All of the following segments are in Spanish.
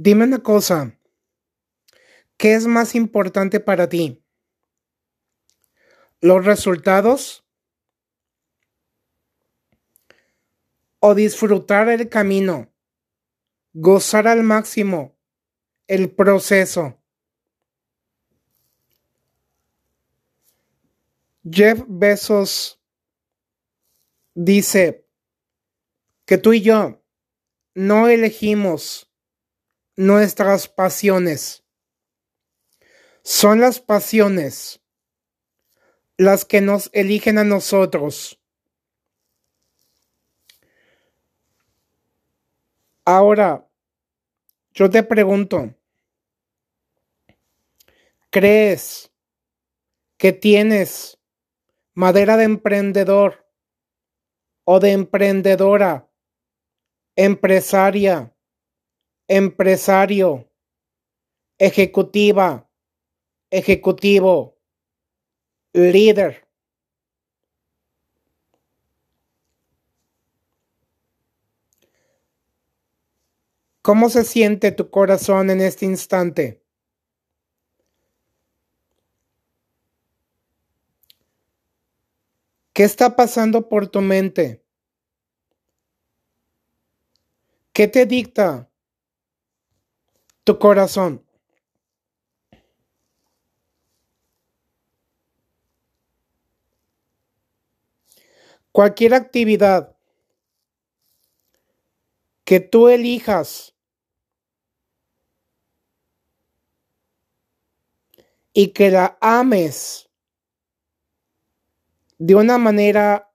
Dime una cosa, ¿qué es más importante para ti? ¿Los resultados? ¿O disfrutar el camino? Gozar al máximo el proceso. Jeff Bezos dice que tú y yo no elegimos nuestras pasiones. Son las pasiones las que nos eligen a nosotros. Ahora, yo te pregunto, ¿crees que tienes madera de emprendedor o de emprendedora, empresaria, empresario, ejecutiva, ejecutivo, líder. ¿Cómo se siente tu corazón en este instante? ¿Qué está pasando por tu mente? ¿Qué te dicta tu corazón. Cualquier actividad que tú elijas y que la ames de una manera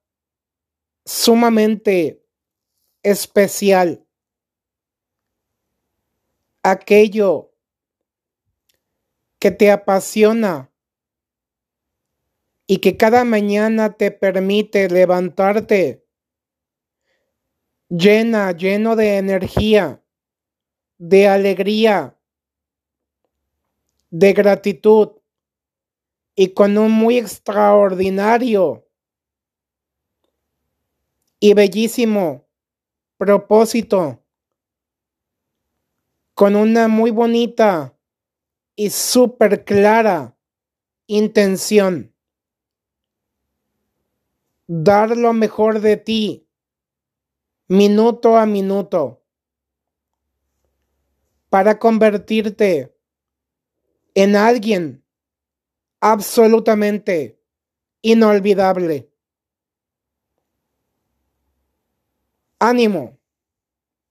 sumamente especial aquello que te apasiona y que cada mañana te permite levantarte llena, lleno de energía, de alegría, de gratitud y con un muy extraordinario y bellísimo propósito con una muy bonita y súper clara intención. Dar lo mejor de ti, minuto a minuto, para convertirte en alguien absolutamente inolvidable. Ánimo.